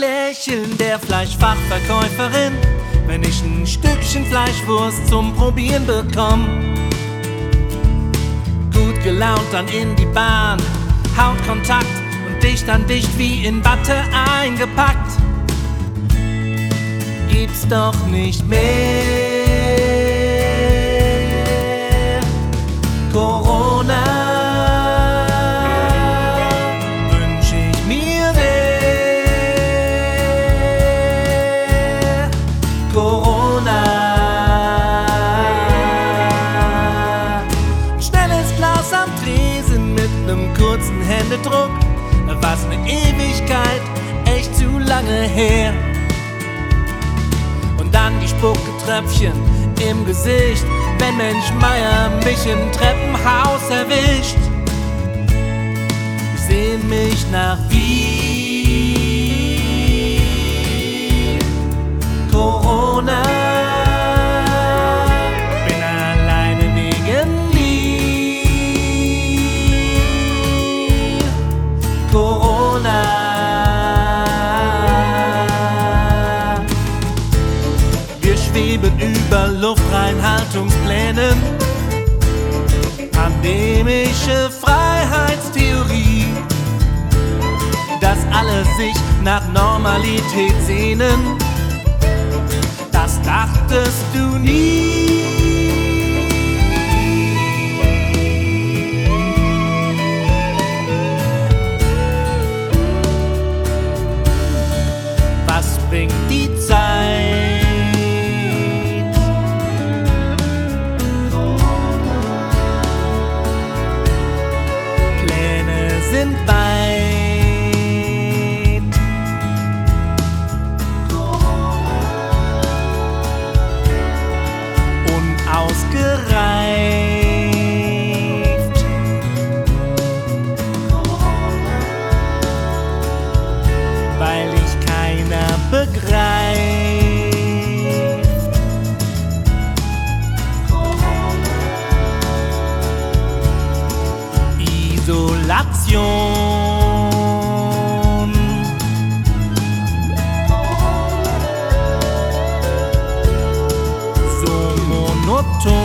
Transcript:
Lächeln der Fleischfachverkäuferin, wenn ich ein Stückchen Fleischwurst zum Probieren bekomm. Gut gelaunt dann in die Bahn, Hautkontakt und dicht an dicht wie in Watte eingepackt. Gibt's doch nicht mehr. Am Tresen mit nem kurzen Händedruck. Was ne Ewigkeit, echt zu lange her. Und dann die Spucketröpfchen im Gesicht, wenn Mensch Meier mich im Treppenhaus erwischt. Sie sehen mich nach Wien. Corona. Wir schweben über Luftreinhaltungsplänen. Pandemische Freiheitstheorie. Dass alle sich nach Normalität sehnen. Das dachtest du nie. Was bringt die Unausgereift. Weil ich keiner begreift. Isolation. 없죠